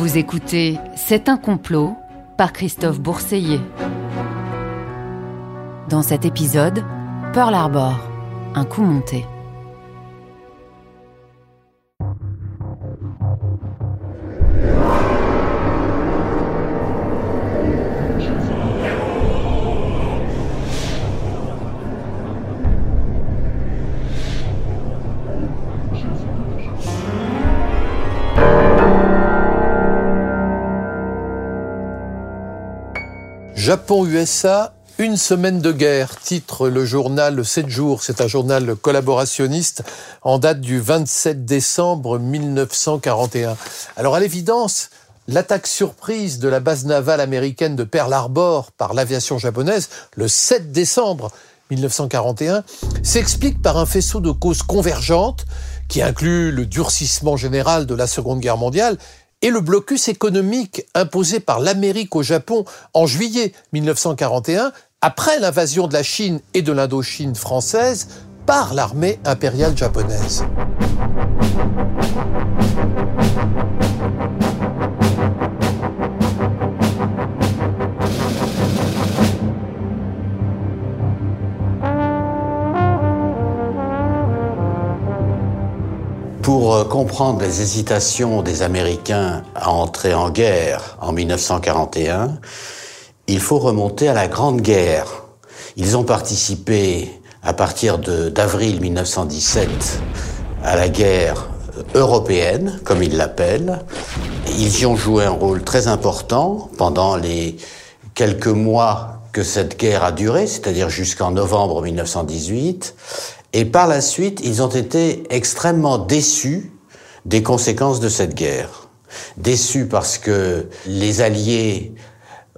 Vous écoutez C'est un complot par Christophe Bourseiller. Dans cet épisode, Pearl Harbor, un coup monté. Japon-USA, une semaine de guerre, titre le journal 7 jours. C'est un journal collaborationniste en date du 27 décembre 1941. Alors à l'évidence, l'attaque surprise de la base navale américaine de Pearl Harbor par l'aviation japonaise le 7 décembre 1941 s'explique par un faisceau de causes convergentes qui inclut le durcissement général de la Seconde Guerre mondiale et le blocus économique imposé par l'Amérique au Japon en juillet 1941, après l'invasion de la Chine et de l'Indochine française par l'armée impériale japonaise. Pour euh, comprendre les hésitations des Américains à entrer en guerre en 1941, il faut remonter à la Grande Guerre. Ils ont participé à partir d'avril 1917 à la guerre européenne, comme ils l'appellent. Ils y ont joué un rôle très important pendant les quelques mois que cette guerre a duré, c'est-à-dire jusqu'en novembre 1918. Et par la suite, ils ont été extrêmement déçus des conséquences de cette guerre. Déçus parce que les Alliés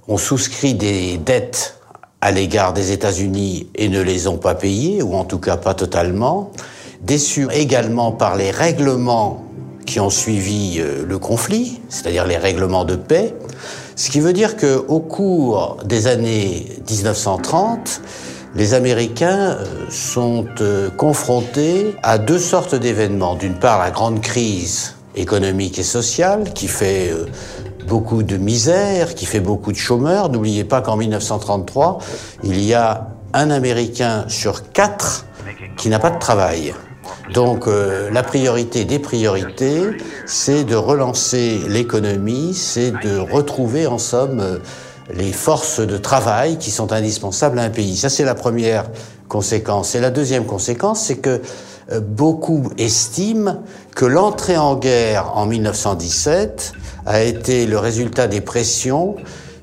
ont souscrit des dettes à l'égard des États-Unis et ne les ont pas payées, ou en tout cas pas totalement. Déçus également par les règlements qui ont suivi euh, le conflit, c'est-à-dire les règlements de paix. Ce qui veut dire que au cours des années 1930, les Américains euh, sont euh, confrontés à deux sortes d'événements. D'une part, la grande crise économique et sociale qui fait euh, beaucoup de misère, qui fait beaucoup de chômeurs. N'oubliez pas qu'en 1933, il y a un Américain sur quatre qui n'a pas de travail. Donc la priorité des priorités, c'est de relancer l'économie, c'est de retrouver en somme les forces de travail qui sont indispensables à un pays. Ça, c'est la première conséquence. Et la deuxième conséquence, c'est que euh, beaucoup estiment que l'entrée en guerre en 1917 a été le résultat des pressions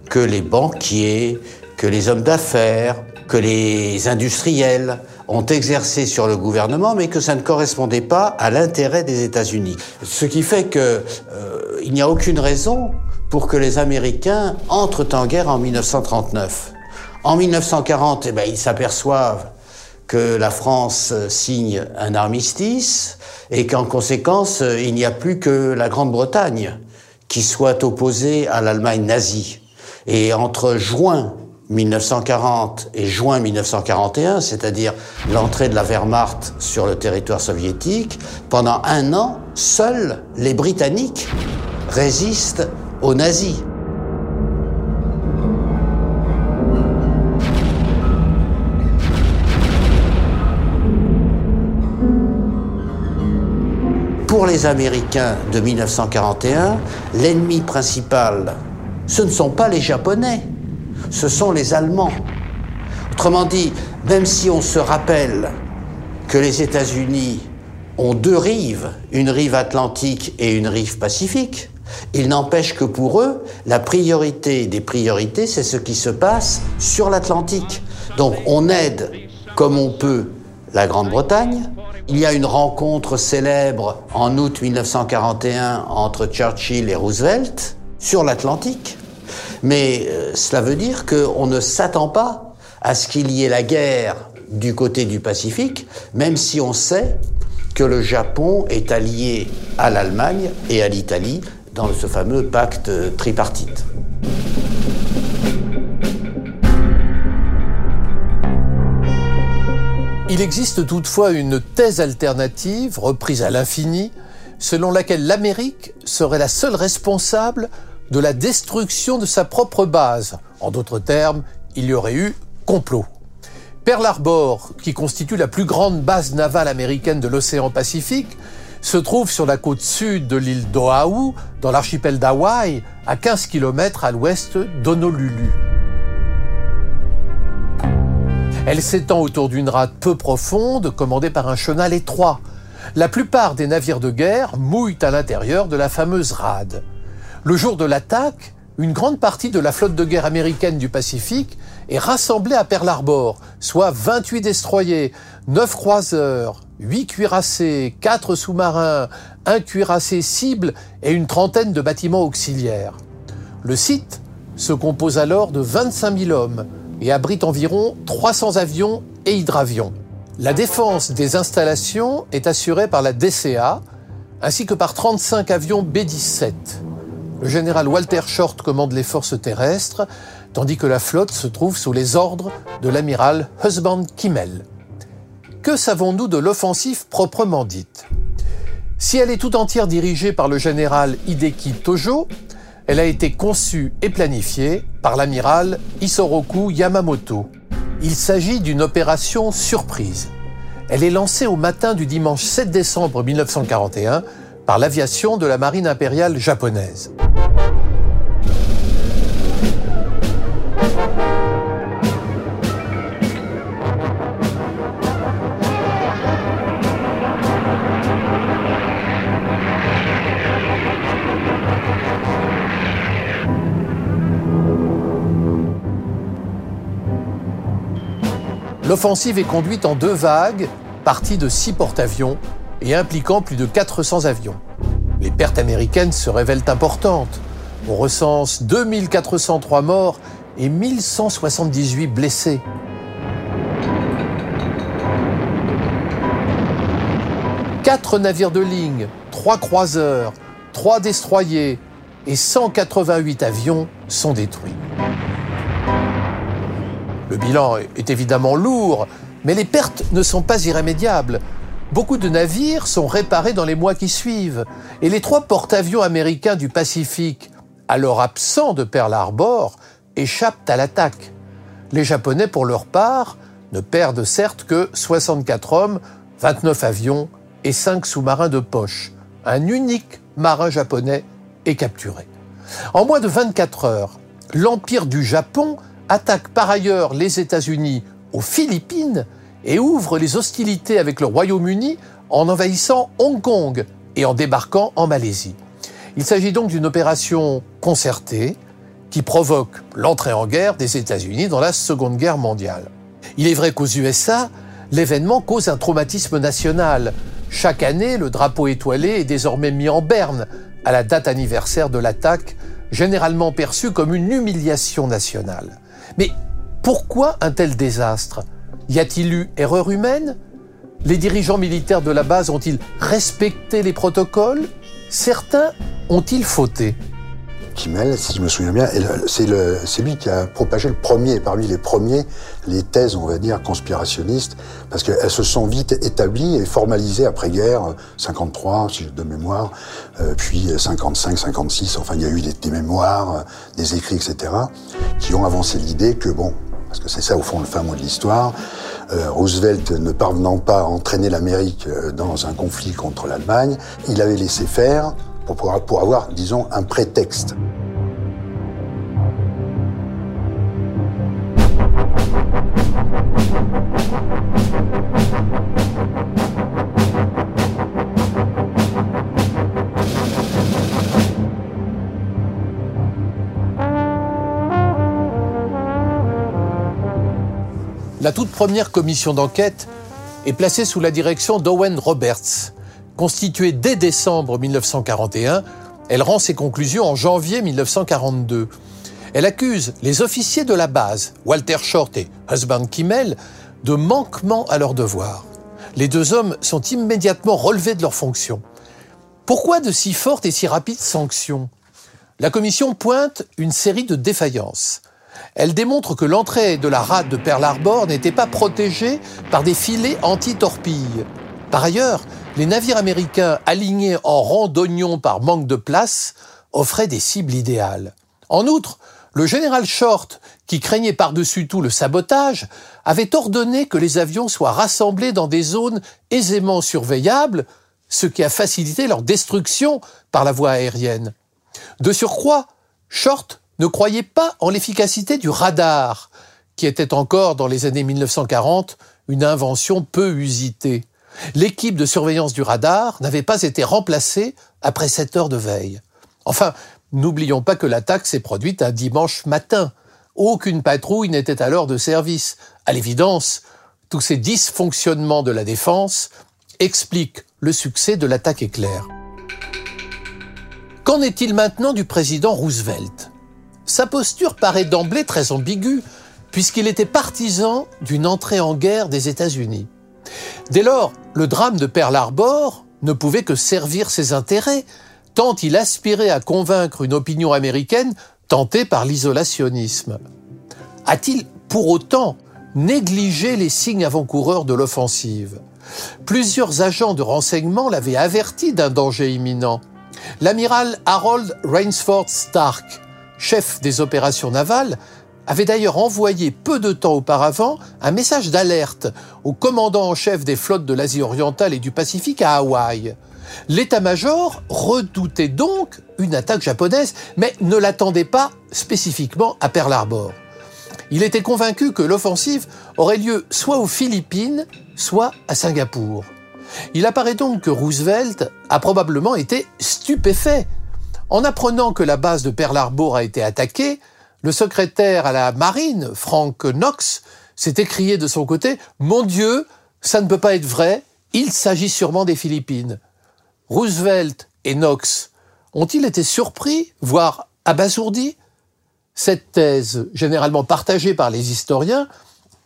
que les banquiers, que les hommes d'affaires, que les industriels ont exercé sur le gouvernement, mais que ça ne correspondait pas à l'intérêt des États-Unis. Ce qui fait que euh, il n'y a aucune raison pour que les Américains entrent en guerre en 1939. En 1940, eh ben, ils s'aperçoivent que la France signe un armistice et qu'en conséquence, il n'y a plus que la Grande-Bretagne qui soit opposée à l'Allemagne nazie. Et entre juin 1940 et juin 1941, c'est-à-dire l'entrée de la Wehrmacht sur le territoire soviétique, pendant un an, seuls les Britanniques résistent aux nazis. Pour les Américains de 1941, l'ennemi principal, ce ne sont pas les Japonais, ce sont les Allemands. Autrement dit, même si on se rappelle que les États-Unis ont deux rives, une rive atlantique et une rive pacifique, il n'empêche que pour eux, la priorité des priorités, c'est ce qui se passe sur l'Atlantique. Donc on aide comme on peut la Grande-Bretagne. Il y a une rencontre célèbre en août 1941 entre Churchill et Roosevelt sur l'Atlantique. Mais euh, cela veut dire qu'on ne s'attend pas à ce qu'il y ait la guerre du côté du Pacifique, même si on sait que le Japon est allié à l'Allemagne et à l'Italie dans ce fameux pacte tripartite. Il existe toutefois une thèse alternative, reprise à l'infini, selon laquelle l'Amérique serait la seule responsable de la destruction de sa propre base. En d'autres termes, il y aurait eu complot. Pearl Harbor, qui constitue la plus grande base navale américaine de l'océan Pacifique, se trouve sur la côte sud de l'île d'Oahu, dans l'archipel d'Hawaï, à 15 km à l'ouest d'Honolulu. Elle s'étend autour d'une rade peu profonde, commandée par un chenal étroit. La plupart des navires de guerre mouillent à l'intérieur de la fameuse rade. Le jour de l'attaque, une grande partie de la flotte de guerre américaine du Pacifique est rassemblée à Pearl Harbor, soit 28 destroyers, 9 croiseurs, 8 cuirassés, 4 sous-marins, un cuirassé cible et une trentaine de bâtiments auxiliaires. Le site se compose alors de 25 000 hommes et abrite environ 300 avions et hydravions. La défense des installations est assurée par la DCA ainsi que par 35 avions B-17. Le général Walter Short commande les forces terrestres, tandis que la flotte se trouve sous les ordres de l'amiral Husband Kimmel. Que savons-nous de l'offensive proprement dite? Si elle est tout entière dirigée par le général Hideki Tojo, elle a été conçue et planifiée par l'amiral Isoroku Yamamoto. Il s'agit d'une opération surprise. Elle est lancée au matin du dimanche 7 décembre 1941 par l'aviation de la marine impériale japonaise. L'offensive est conduite en deux vagues, partie de six porte-avions et impliquant plus de 400 avions. Les pertes américaines se révèlent importantes. On recense 2403 morts et 1178 blessés. Quatre navires de ligne, trois croiseurs, trois destroyers et 188 avions sont détruits. Le bilan est évidemment lourd, mais les pertes ne sont pas irrémédiables. Beaucoup de navires sont réparés dans les mois qui suivent. Et les trois porte-avions américains du Pacifique, alors absents de Pearl Harbor, échappent à l'attaque. Les Japonais, pour leur part, ne perdent certes que 64 hommes, 29 avions et 5 sous-marins de poche. Un unique marin japonais est capturé. En moins de 24 heures, l'Empire du Japon attaque par ailleurs les États-Unis aux Philippines et ouvre les hostilités avec le Royaume-Uni en envahissant Hong Kong et en débarquant en Malaisie. Il s'agit donc d'une opération concertée qui provoque l'entrée en guerre des États-Unis dans la Seconde Guerre mondiale. Il est vrai qu'aux USA, l'événement cause un traumatisme national. Chaque année, le drapeau étoilé est désormais mis en berne à la date anniversaire de l'attaque, généralement perçue comme une humiliation nationale. Mais pourquoi un tel désastre? Y a-t-il eu erreur humaine? Les dirigeants militaires de la base ont-ils respecté les protocoles? Certains ont-ils fauté? Kimmel, si je me souviens bien, c'est lui qui a propagé le premier, parmi les premiers, les thèses, on va dire, conspirationnistes, parce qu'elles se sont vite établies et formalisées après-guerre, 53, si de mémoire, euh, puis 55, 56, enfin il y a eu des, mémoires, des écrits, etc., qui ont avancé l'idée que, bon, parce que c'est ça au fond le fin mot de l'histoire. Euh, Roosevelt, ne parvenant pas à entraîner l'Amérique euh, dans un conflit contre l'Allemagne, il avait laissé faire pour, avoir, disons, un prétexte. La toute première commission d'enquête est placée sous la direction d'Owen Roberts. Constituée dès décembre 1941, elle rend ses conclusions en janvier 1942. Elle accuse les officiers de la base, Walter Short et Husband Kimmel, de manquement à leurs devoirs. Les deux hommes sont immédiatement relevés de leurs fonctions. Pourquoi de si fortes et si rapides sanctions? La commission pointe une série de défaillances. Elle démontre que l'entrée de la rade de Pearl Harbor n'était pas protégée par des filets anti-torpilles. Par ailleurs, les navires américains alignés en rang d'oignons par manque de place offraient des cibles idéales. En outre, le général Short, qui craignait par-dessus tout le sabotage, avait ordonné que les avions soient rassemblés dans des zones aisément surveillables, ce qui a facilité leur destruction par la voie aérienne. De surcroît, Short ne croyait pas en l'efficacité du radar, qui était encore dans les années 1940 une invention peu usitée. L'équipe de surveillance du radar n'avait pas été remplacée après sept heures de veille. Enfin, n'oublions pas que l'attaque s'est produite un dimanche matin. Aucune patrouille n'était alors de service. À l'évidence, tous ces dysfonctionnements de la défense expliquent le succès de l'attaque éclair. Qu'en est-il maintenant du président Roosevelt? Sa posture paraît d'emblée très ambiguë, puisqu'il était partisan d'une entrée en guerre des États-Unis. Dès lors, le drame de Pearl Harbor ne pouvait que servir ses intérêts, tant il aspirait à convaincre une opinion américaine tentée par l'isolationnisme. A-t-il pour autant négligé les signes avant-coureurs de l'offensive? Plusieurs agents de renseignement l'avaient averti d'un danger imminent. L'amiral Harold Rainsford Stark, chef des opérations navales, avait d'ailleurs envoyé peu de temps auparavant un message d'alerte au commandant en chef des flottes de l'Asie orientale et du Pacifique à Hawaï. L'état-major redoutait donc une attaque japonaise, mais ne l'attendait pas spécifiquement à Pearl Harbor. Il était convaincu que l'offensive aurait lieu soit aux Philippines, soit à Singapour. Il apparaît donc que Roosevelt a probablement été stupéfait. En apprenant que la base de Pearl Harbor a été attaquée, le secrétaire à la marine, Frank Knox, s'est écrié de son côté Mon Dieu, ça ne peut pas être vrai, il s'agit sûrement des Philippines. Roosevelt et Knox ont-ils été surpris, voire abasourdis? Cette thèse, généralement partagée par les historiens,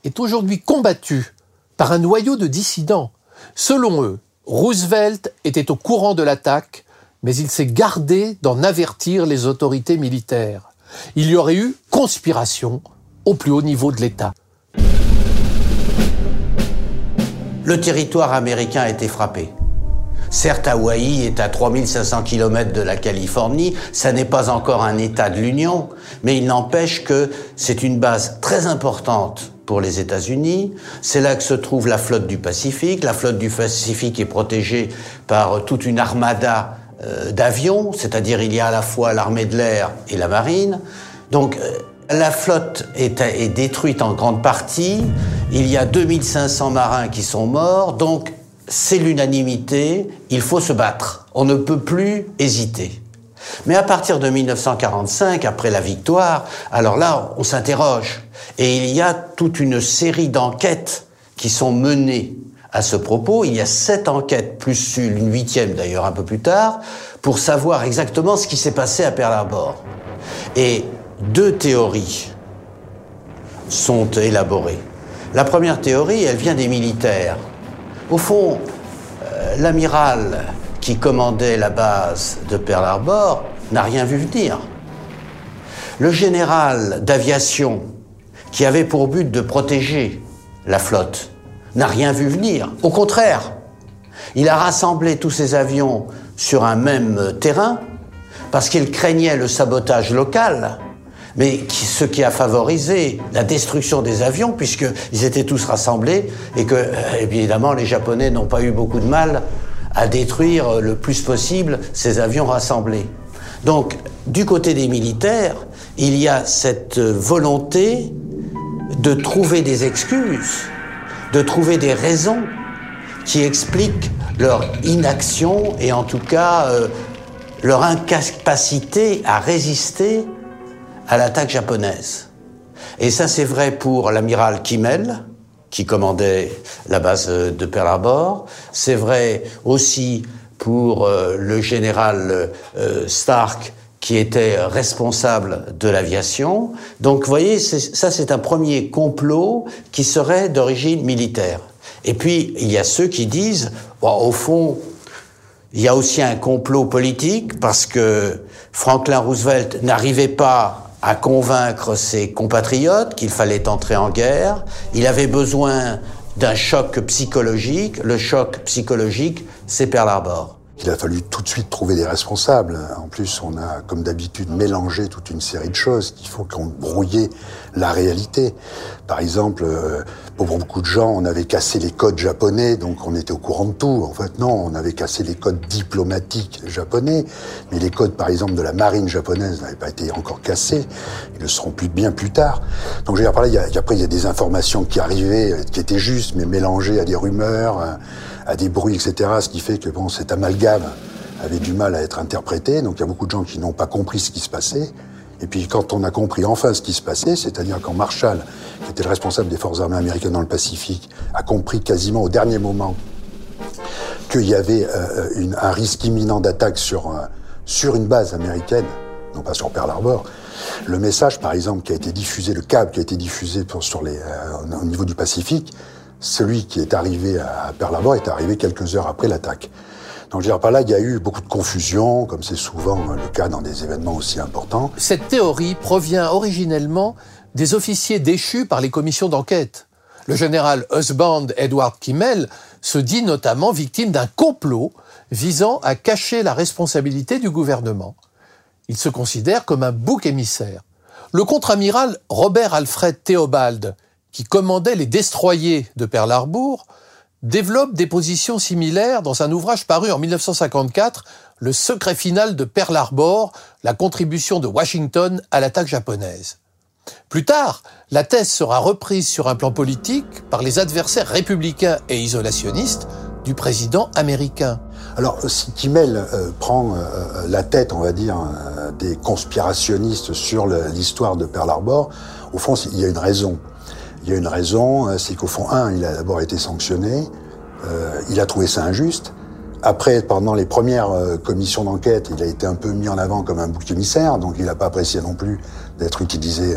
est aujourd'hui combattue par un noyau de dissidents. Selon eux, Roosevelt était au courant de l'attaque, mais il s'est gardé d'en avertir les autorités militaires. Il y aurait eu conspiration au plus haut niveau de l'État. Le territoire américain a été frappé. Certes, Hawaï est à 3500 km de la Californie, ça n'est pas encore un État de l'Union, mais il n'empêche que c'est une base très importante pour les États-Unis. C'est là que se trouve la flotte du Pacifique. La flotte du Pacifique est protégée par toute une armada d'avions, c'est-à-dire il y a à la fois l'armée de l'air et la marine. Donc euh, la flotte est, est, détruite en grande partie. Il y a 2500 marins qui sont morts. Donc c'est l'unanimité. Il faut se battre. On ne peut plus hésiter. Mais à partir de 1945, après la victoire, alors là, on s'interroge. Et il y a toute une série d'enquêtes qui sont menées à ce propos. Il y a sept enquêtes, plus une huitième d'ailleurs un peu plus tard, pour savoir exactement ce qui s'est passé à Pearl Harbor. Et deux théories sont élaborées. La première théorie, elle vient des militaires. Au fond, euh, l'amiral qui commandait la base de Pearl Harbor n'a rien vu venir. Le général d'aviation qui avait pour but de protéger la flotte n'a rien vu venir. Au contraire, il a rassemblé tous ses avions sur un même terrain parce qu'il craignait le sabotage local, mais ce qui a favorisé la destruction des avions puisqu'ils étaient tous rassemblés et que, euh, évidemment, les Japonais n'ont pas eu beaucoup de mal à détruire le plus possible ces avions rassemblés. Donc, du côté des militaires, il y a cette volonté de trouver des excuses de trouver des raisons qui expliquent leur inaction et en tout cas euh, leur incapacité à résister à l'attaque japonaise. Et ça c'est vrai pour l'amiral Kimmel, qui commandait la base de Pearl Harbor, c'est vrai aussi pour euh, le général euh, Stark, qui était responsable de l'aviation. Donc, vous voyez, ça, c'est un premier complot qui serait d'origine militaire. Et puis, il y a ceux qui disent, au fond, il y a aussi un complot politique parce que Franklin Roosevelt n'arrivait pas à convaincre ses compatriotes qu'il fallait entrer en guerre. Il avait besoin d'un choc psychologique. Le choc psychologique, c'est Pearl Harbor. Il a fallu tout de suite trouver des responsables. En plus, on a, comme d'habitude, mélangé toute une série de choses qui font qu'on brouillait la réalité. Par exemple, euh, pour beaucoup de gens, on avait cassé les codes japonais, donc on était au courant de tout. En fait, non, on avait cassé les codes diplomatiques japonais, mais les codes, par exemple, de la marine japonaise n'avaient pas été encore cassés. Ils le seront plus bien plus tard. Donc, je a, après, il y a des informations qui arrivaient, qui étaient justes, mais mélangées à des rumeurs à des bruits, etc. Ce qui fait que bon, cet amalgame avait du mal à être interprété. Donc il y a beaucoup de gens qui n'ont pas compris ce qui se passait. Et puis quand on a compris enfin ce qui se passait, c'est-à-dire quand Marshall, qui était le responsable des forces armées américaines dans le Pacifique, a compris quasiment au dernier moment qu'il y avait euh, un risque imminent d'attaque sur, sur une base américaine, non pas sur Pearl Harbor, le message, par exemple, qui a été diffusé, le câble qui a été diffusé sur les, euh, au niveau du Pacifique, celui qui est arrivé à Pearl Harbor est arrivé quelques heures après l'attaque. Donc je dire, par là, il y a eu beaucoup de confusion, comme c'est souvent le cas dans des événements aussi importants. Cette théorie provient originellement des officiers déchus par les commissions d'enquête. Le général Husband Edward Kimmel se dit notamment victime d'un complot visant à cacher la responsabilité du gouvernement. Il se considère comme un bouc émissaire. Le contre-amiral Robert Alfred Theobald, qui commandait les destroyers de Pearl Harbor, développe des positions similaires dans un ouvrage paru en 1954, Le secret final de Pearl Harbor, la contribution de Washington à l'attaque japonaise. Plus tard, la thèse sera reprise sur un plan politique par les adversaires républicains et isolationnistes du président américain. Alors, si Kimmel euh, prend euh, euh, la tête, on va dire, des conspirationnistes sur l'histoire de Pearl Harbor, au fond, il y a une raison. Il y a une raison, euh, c'est qu'au fond, un, il a d'abord été sanctionné, euh, il a trouvé ça injuste. Après, pendant les premières euh, commissions d'enquête, il a été un peu mis en avant comme un bouc émissaire, donc il n'a pas apprécié non plus d'être utilisé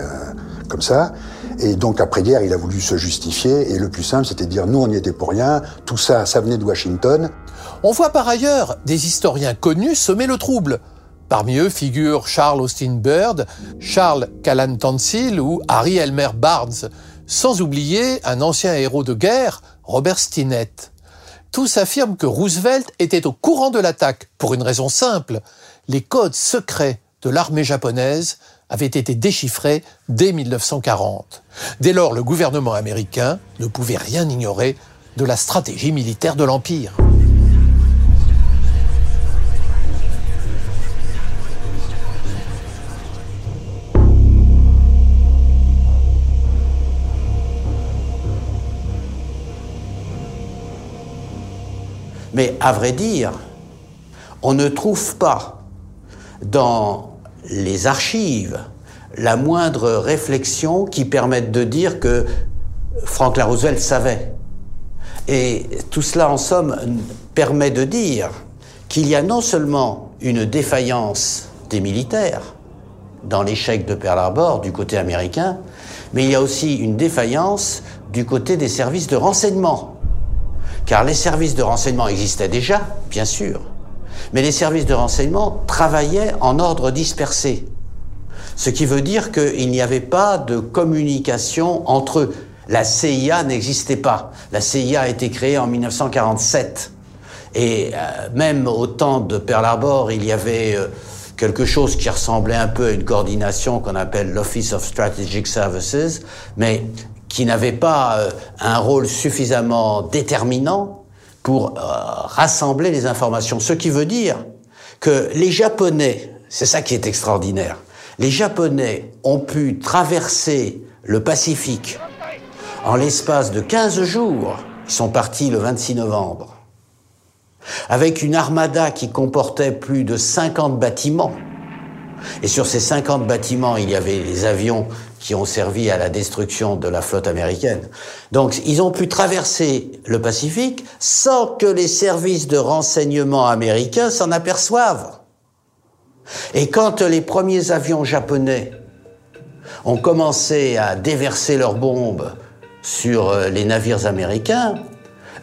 comme ça. Et donc après-guerre, il a voulu se justifier, et le plus simple, c'était de dire, nous, on n'y était pour rien, tout ça, ça venait de Washington. On voit par ailleurs des historiens connus semer le trouble. Parmi eux figurent Charles Austin Bird, Charles Callan Tansil ou Harry Elmer Barnes, sans oublier un ancien héros de guerre, Robert Stinnett. Tous affirment que Roosevelt était au courant de l'attaque pour une raison simple. Les codes secrets de l'armée japonaise avaient été déchiffrés dès 1940. Dès lors, le gouvernement américain ne pouvait rien ignorer de la stratégie militaire de l'Empire. Mais à vrai dire, on ne trouve pas dans les archives la moindre réflexion qui permette de dire que Franklin Roosevelt savait. Et tout cela, en somme, permet de dire qu'il y a non seulement une défaillance des militaires dans l'échec de Pearl Harbor du côté américain, mais il y a aussi une défaillance du côté des services de renseignement car les services de renseignement existaient déjà, bien sûr, mais les services de renseignement travaillaient en ordre dispersé. Ce qui veut dire qu'il n'y avait pas de communication entre eux. La CIA n'existait pas. La CIA a été créée en 1947. Et euh, même au temps de Pearl Harbor, il y avait euh, quelque chose qui ressemblait un peu à une coordination qu'on appelle l'Office of Strategic Services, mais qui n'avait pas euh, un rôle suffisamment déterminant pour euh, rassembler les informations. Ce qui veut dire que les Japonais, c'est ça qui est extraordinaire, les Japonais ont pu traverser le Pacifique en l'espace de 15 jours. Ils sont partis le 26 novembre. Avec une armada qui comportait plus de 50 bâtiments. Et sur ces 50 bâtiments, il y avait les avions qui ont servi à la destruction de la flotte américaine. Donc ils ont pu traverser le Pacifique sans que les services de renseignement américains s'en aperçoivent. Et quand les premiers avions japonais ont commencé à déverser leurs bombes sur euh, les navires américains,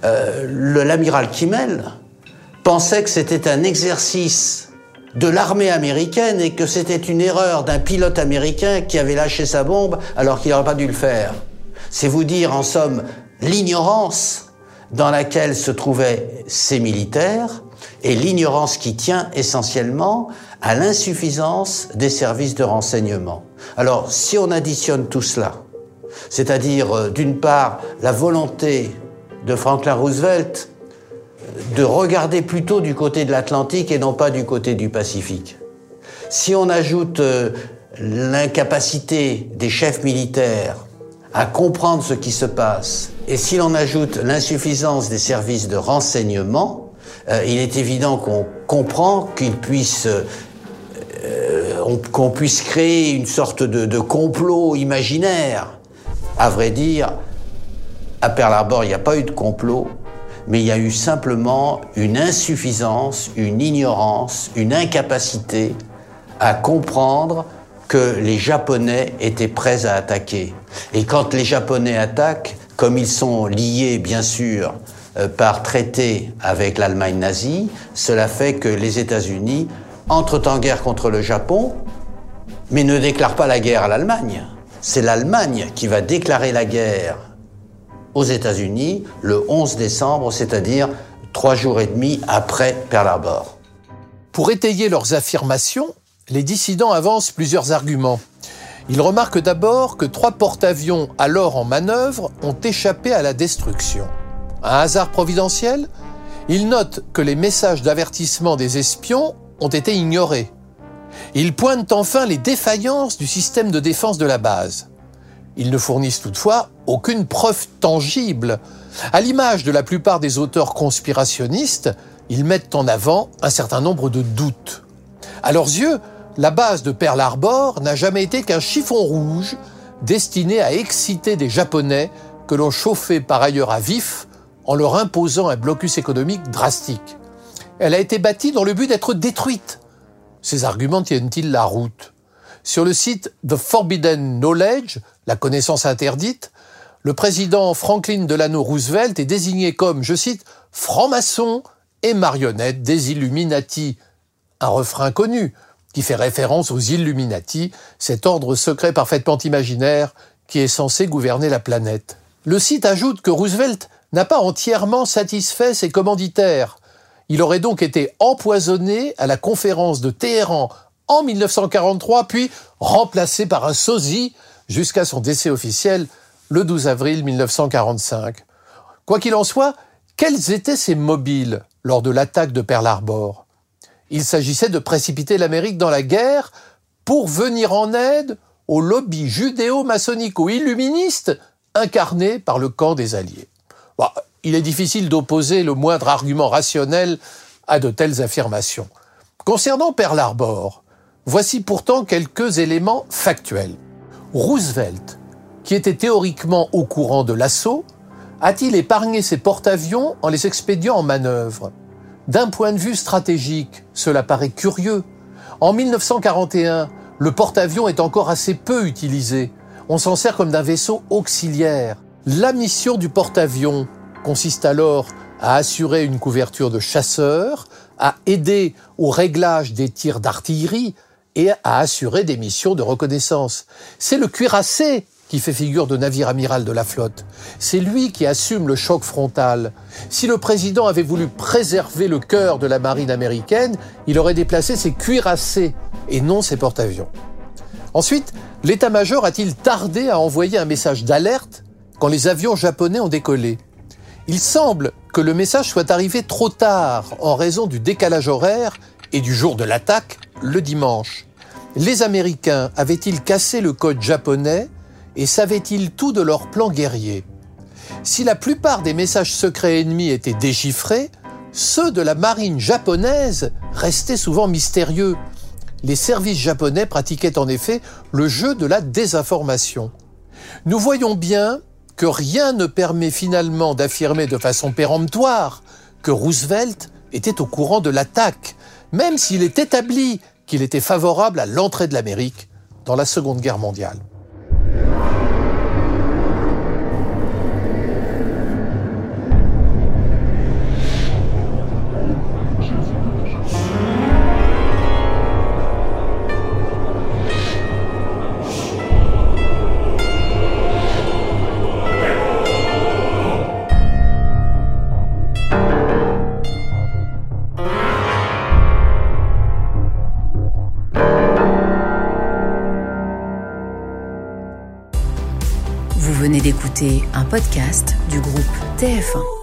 euh, l'amiral Kimmel pensait que c'était un exercice de l'armée américaine et que c'était une erreur d'un pilote américain qui avait lâché sa bombe alors qu'il n'aurait pas dû le faire. C'est vous dire en somme l'ignorance dans laquelle se trouvaient ces militaires et l'ignorance qui tient essentiellement à l'insuffisance des services de renseignement. Alors, si on additionne tout cela, c'est-à-dire euh, d'une part la volonté de Franklin Roosevelt de regarder plutôt du côté de l'Atlantique et non pas du côté du Pacifique. Si on ajoute euh, l'incapacité des chefs militaires à comprendre ce qui se passe, et si l'on ajoute l'insuffisance des services de renseignement, euh, il est évident qu'on comprend qu'il puisse euh, qu'on puisse créer une sorte de, de, complot imaginaire. À vrai dire, à Pearl Harbor, il n'y a pas eu de complot, mais il y a eu simplement une insuffisance, une ignorance, une incapacité à comprendre que les Japonais étaient prêts à attaquer. Et quand les Japonais attaquent, comme ils sont liés, bien sûr, euh, par traité avec l'Allemagne nazie, cela fait que les États-Unis entrent en guerre contre le Japon, mais ne déclarent pas la guerre à l'Allemagne. C'est l'Allemagne qui va déclarer la guerre aux États-Unis le 11 décembre, c'est-à-dire trois jours et demi après Pearl Harbor. Pour étayer leurs affirmations, les dissidents avancent plusieurs arguments. Ils remarquent d'abord que trois porte-avions alors en manœuvre ont échappé à la destruction. Un hasard providentiel? Ils notent que les messages d'avertissement des espions ont été ignorés. Ils pointent enfin les défaillances du système de défense de la base. Ils ne fournissent toutefois aucune preuve tangible. À l'image de la plupart des auteurs conspirationnistes, ils mettent en avant un certain nombre de doutes. À leurs yeux, la base de Pearl Harbor n'a jamais été qu'un chiffon rouge destiné à exciter des Japonais que l'on chauffait par ailleurs à vif en leur imposant un blocus économique drastique. Elle a été bâtie dans le but d'être détruite. Ces arguments tiennent-ils la route? Sur le site The Forbidden Knowledge, la connaissance interdite, le président Franklin Delano Roosevelt est désigné comme, je cite, franc-maçon et marionnette des Illuminati. Un refrain connu qui fait référence aux Illuminati, cet ordre secret parfaitement imaginaire qui est censé gouverner la planète. Le site ajoute que Roosevelt n'a pas entièrement satisfait ses commanditaires. Il aurait donc été empoisonné à la conférence de Téhéran en 1943, puis remplacé par un sosie jusqu'à son décès officiel le 12 avril 1945. Quoi qu'il en soit, quels étaient ces mobiles lors de l'attaque de Pearl Harbor? Il s'agissait de précipiter l'Amérique dans la guerre pour venir en aide au lobby judéo-maçonnico-illuministe incarné par le camp des Alliés. il est difficile d'opposer le moindre argument rationnel à de telles affirmations. Concernant Pearl Harbor, voici pourtant quelques éléments factuels. Roosevelt, qui était théoriquement au courant de l'assaut, a-t-il épargné ses porte-avions en les expédiant en manœuvre? D'un point de vue stratégique, cela paraît curieux. En 1941, le porte-avions est encore assez peu utilisé. On s'en sert comme d'un vaisseau auxiliaire. La mission du porte-avions consiste alors à assurer une couverture de chasseurs, à aider au réglage des tirs d'artillerie, et à assurer des missions de reconnaissance. C'est le cuirassé qui fait figure de navire amiral de la flotte. C'est lui qui assume le choc frontal. Si le président avait voulu préserver le cœur de la marine américaine, il aurait déplacé ses cuirassés et non ses porte-avions. Ensuite, l'état-major a-t-il tardé à envoyer un message d'alerte quand les avions japonais ont décollé? Il semble que le message soit arrivé trop tard en raison du décalage horaire et du jour de l'attaque, le dimanche. Les Américains avaient-ils cassé le code japonais et savaient-ils tout de leur plan guerrier? Si la plupart des messages secrets ennemis étaient déchiffrés, ceux de la marine japonaise restaient souvent mystérieux. Les services japonais pratiquaient en effet le jeu de la désinformation. Nous voyons bien que rien ne permet finalement d'affirmer de façon péremptoire que Roosevelt était au courant de l'attaque, même s'il est établi qu'il était favorable à l'entrée de l'Amérique dans la Seconde Guerre mondiale. Podcast du groupe TF1.